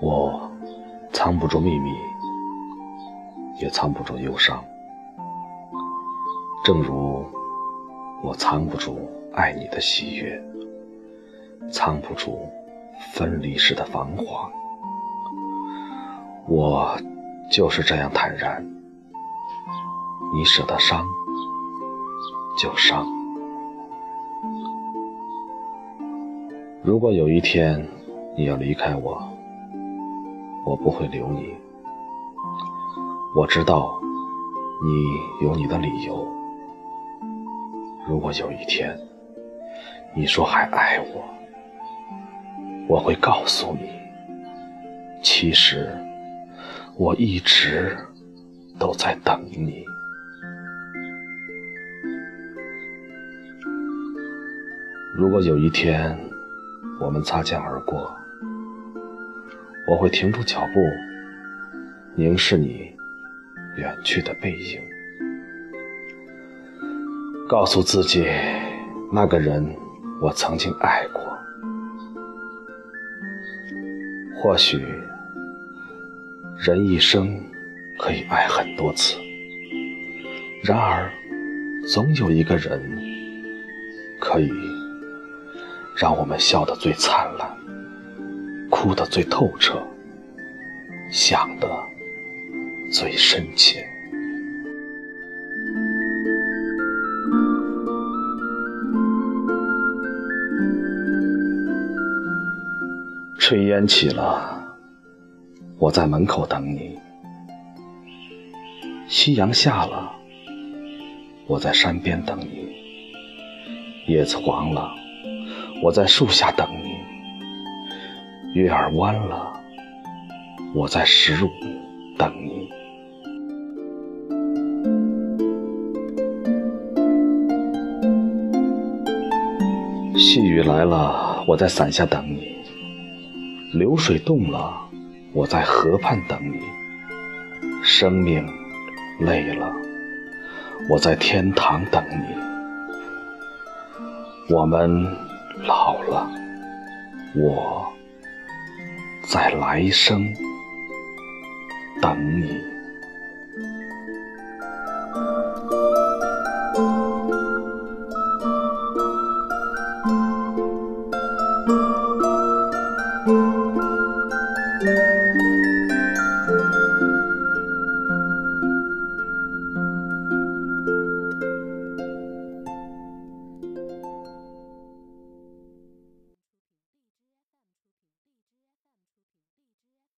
我藏不住秘密，也藏不住忧伤，正如我藏不住爱你的喜悦，藏不住分离时的彷徨。我就是这样坦然，你舍得伤就伤。如果有一天你要离开我，我不会留你。我知道你有你的理由。如果有一天你说还爱我，我会告诉你，其实我一直都在等你。如果有一天，我们擦肩而过，我会停住脚步，凝视你远去的背影，告诉自己，那个人我曾经爱过。或许，人一生可以爱很多次，然而，总有一个人可以。让我们笑得最灿烂，哭得最透彻，想得最深切。炊烟起了，我在门口等你；夕阳下了，我在山边等你；叶子黄了。我在树下等你，月儿弯了，我在十五等你。细雨来了，我在伞下等你；流水动了，我在河畔等你；生命累了，我在天堂等你。我们。老了，我在来生等你。